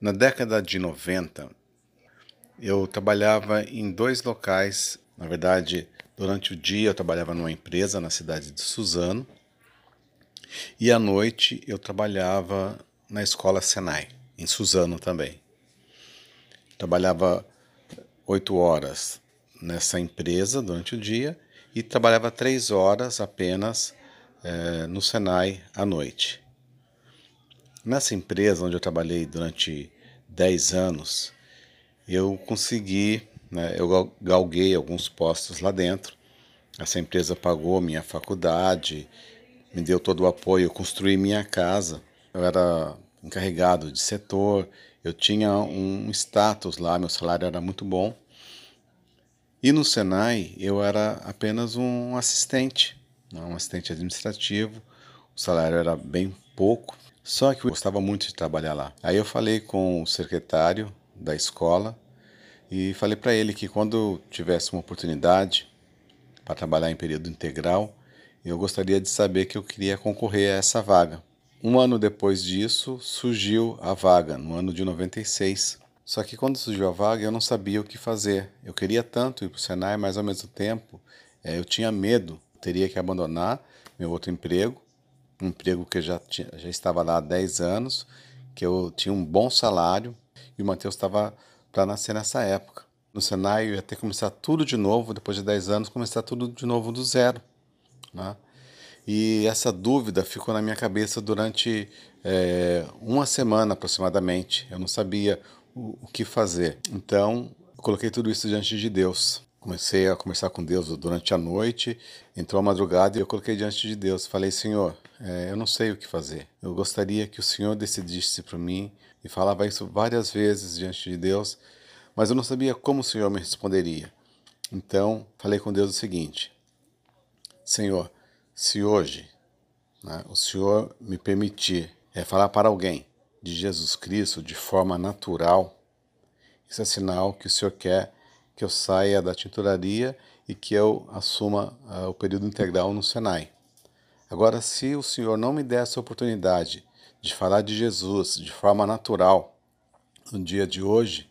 Na década de 90, eu trabalhava em dois locais. Na verdade, durante o dia eu trabalhava numa empresa na cidade de Suzano e à noite eu trabalhava na escola Senai, em Suzano também. Trabalhava oito horas nessa empresa durante o dia e trabalhava três horas apenas é, no Senai à noite. Nessa empresa onde eu trabalhei durante dez anos, eu consegui, né, eu galguei alguns postos lá dentro. Essa empresa pagou minha faculdade, me deu todo o apoio, eu construí minha casa. Eu era encarregado de setor, eu tinha um status lá, meu salário era muito bom. E no Senai eu era apenas um assistente, né, um assistente administrativo. O salário era bem pouco, só que eu gostava muito de trabalhar lá. Aí eu falei com o secretário da escola e falei para ele que quando tivesse uma oportunidade para trabalhar em período integral, eu gostaria de saber que eu queria concorrer a essa vaga. Um ano depois disso, surgiu a vaga, no ano de 96. Só que quando surgiu a vaga, eu não sabia o que fazer. Eu queria tanto ir para o Senai, mas ao mesmo tempo é, eu tinha medo. Teria que abandonar meu outro emprego, um emprego que eu já, tinha, já estava lá há 10 anos, que eu tinha um bom salário, e o Matheus estava para nascer nessa época. No Senai eu ia ter que começar tudo de novo, depois de 10 anos, começar tudo de novo do zero. Né? E essa dúvida ficou na minha cabeça durante é, uma semana aproximadamente. Eu não sabia o, o que fazer. Então, eu coloquei tudo isso diante de Deus. Comecei a conversar com Deus durante a noite, entrou a madrugada e eu coloquei diante de Deus. Falei, Senhor, é, eu não sei o que fazer. Eu gostaria que o Senhor decidisse para mim e falava isso várias vezes diante de Deus, mas eu não sabia como o Senhor me responderia. Então, falei com Deus o seguinte: Senhor, se hoje né, o Senhor me permitir é, falar para alguém de Jesus Cristo de forma natural, isso é sinal que o Senhor quer que eu saia da tinturaria e que eu assuma uh, o período integral no Senai. Agora, se o Senhor não me der essa oportunidade de falar de Jesus de forma natural no dia de hoje,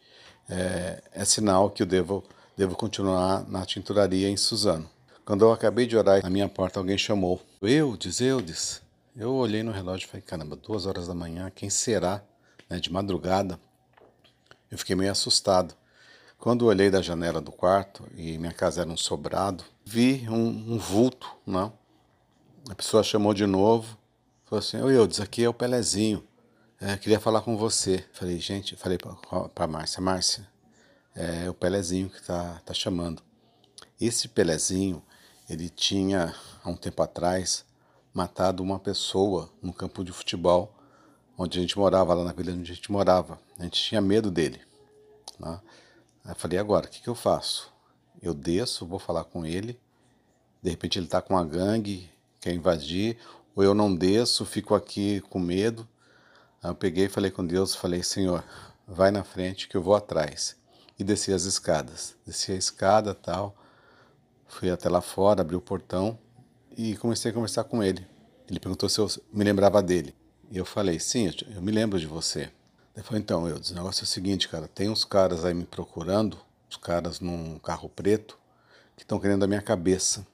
é, é sinal que eu devo, devo continuar na tinturaria em Suzano. Quando eu acabei de orar, na minha porta alguém chamou. Eudes, Eudes. Eu olhei no relógio e falei, caramba, duas horas da manhã, quem será? Né, de madrugada. Eu fiquei meio assustado. Quando eu olhei da janela do quarto, e minha casa era um sobrado, vi um, um vulto, né? A pessoa chamou de novo, falou assim, oi Eudes, aqui é o Pelezinho, é, queria falar com você. Falei, gente, falei para a Márcia, Márcia, é o Pelezinho que tá, tá chamando. Esse Pelezinho, ele tinha, há um tempo atrás, matado uma pessoa no campo de futebol onde a gente morava, lá na vila onde a gente morava. A gente tinha medo dele. Né? Aí falei, agora, o que, que eu faço? Eu desço, vou falar com ele, de repente ele está com uma gangue, quer invadir, ou eu não desço, fico aqui com medo. Aí eu peguei e falei com Deus, falei, Senhor, vai na frente que eu vou atrás. E desci as escadas. Desci a escada tal, Fui até lá fora, abri o portão e comecei a conversar com ele. Ele perguntou se eu me lembrava dele. E eu falei, sim, eu me lembro de você. Ele falou, então, eu, o negócio é o seguinte, cara, tem uns caras aí me procurando, os caras num carro preto, que estão querendo a minha cabeça,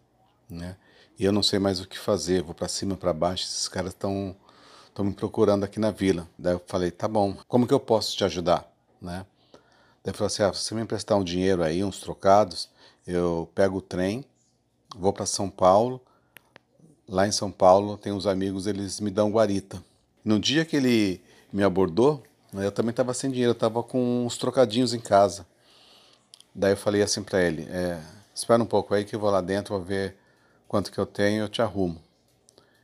né? E eu não sei mais o que fazer, vou para cima, para baixo, esses caras estão estão me procurando aqui na vila. Daí eu falei, tá bom, como que eu posso te ajudar, né? Daí ele falou assim, ah, se você me emprestar um dinheiro aí, uns trocados, eu pego o trem, vou para São Paulo. Lá em São Paulo tem uns amigos, eles me dão guarita. No dia que ele me abordou, eu também estava sem dinheiro, estava com uns trocadinhos em casa. Daí eu falei assim para ele: é, espera um pouco aí que eu vou lá dentro, vou ver quanto que eu tenho, eu te arrumo.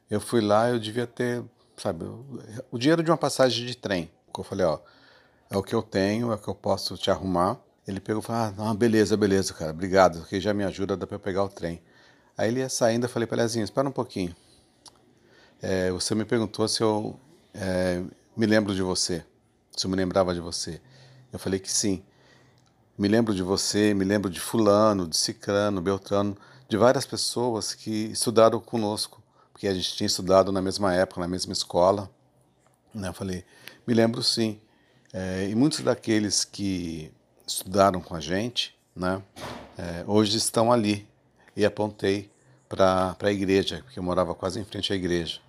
Eu fui lá, eu devia ter, sabe, o dinheiro de uma passagem de trem. Eu falei: ó, é o que eu tenho, é o que eu posso te arrumar. Ele pegou e falou: Ah, beleza, beleza, cara, obrigado, que já me ajuda, dá para eu pegar o trem. Aí ele ia saindo, eu falei para Lezinho: Espera um pouquinho. É, você me perguntou se eu é, me lembro de você, se eu me lembrava de você. Eu falei que sim. Me lembro de você, me lembro de Fulano, de Cicrano, Beltrano, de várias pessoas que estudaram conosco, porque a gente tinha estudado na mesma época, na mesma escola. Né? Eu falei: Me lembro sim. É, e muitos daqueles que estudaram com a gente, né, é, hoje estão ali. E apontei para a igreja, porque eu morava quase em frente à igreja.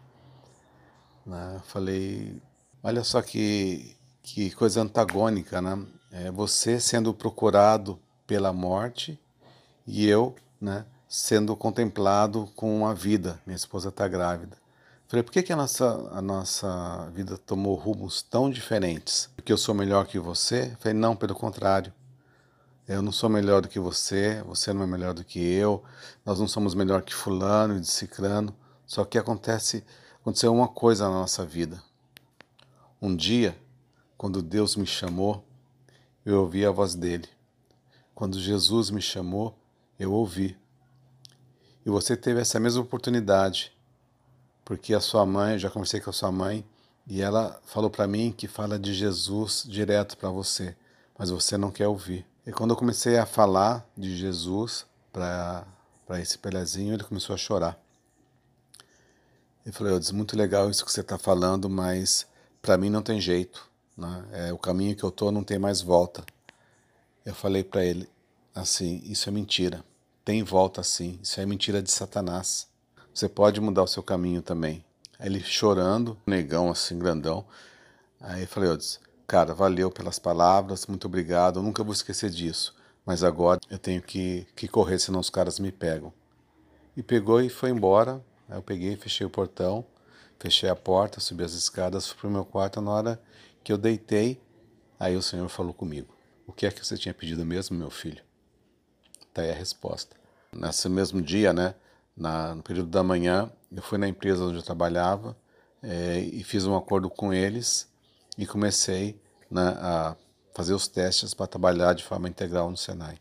Né, falei, olha só que, que coisa antagônica, né? É você sendo procurado pela morte e eu, né, sendo contemplado com a vida. Minha esposa está grávida. Falei, por que, que a, nossa, a nossa vida tomou rumos tão diferentes? Porque eu sou melhor que você? Falei, não, pelo contrário. Eu não sou melhor do que você, você não é melhor do que eu, nós não somos melhor que fulano e de ciclano. Só que acontece, aconteceu uma coisa na nossa vida. Um dia, quando Deus me chamou, eu ouvi a voz dele. Quando Jesus me chamou, eu ouvi. E você teve essa mesma oportunidade porque a sua mãe, eu já conversei com a sua mãe, e ela falou para mim que fala de Jesus direto para você, mas você não quer ouvir. E quando eu comecei a falar de Jesus para esse Pelezinho, ele começou a chorar. Ele falou, eu disse, muito legal isso que você está falando, mas para mim não tem jeito. Né? É, o caminho que eu tô não tem mais volta. Eu falei para ele assim, isso é mentira. Tem volta sim, isso é mentira de Satanás. Você pode mudar o seu caminho também. Ele chorando, negão assim, grandão. Aí eu falei, eu disse, cara, valeu pelas palavras, muito obrigado, eu nunca vou esquecer disso. Mas agora eu tenho que, que correr, senão os caras me pegam. E pegou e foi embora. Aí eu peguei, fechei o portão, fechei a porta, subi as escadas, fui pro meu quarto. Na hora que eu deitei, aí o Senhor falou comigo. O que é que você tinha pedido mesmo, meu filho? Tá aí a resposta. Nesse mesmo dia, né? na, no período da manhã, eu fui na empresa onde eu trabalhava é, e fiz um acordo com eles e comecei né, a fazer os testes para trabalhar de forma integral no Senai.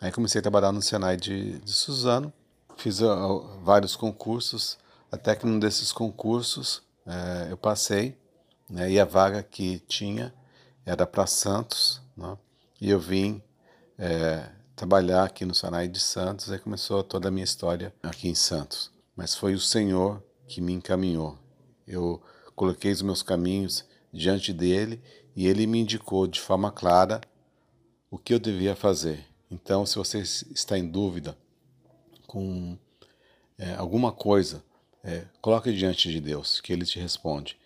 Aí comecei a trabalhar no Senai de, de Suzano, fiz uh, vários concursos, até que num desses concursos é, eu passei, né, e a vaga que tinha era para Santos, né, e eu vim é, trabalhar aqui no Sanai de Santos, aí começou toda a minha história aqui em Santos. Mas foi o Senhor que me encaminhou. Eu coloquei os meus caminhos diante dele e ele me indicou de forma clara o que eu devia fazer. Então, se você está em dúvida com é, alguma coisa, é, coloque diante de Deus, que Ele te responde.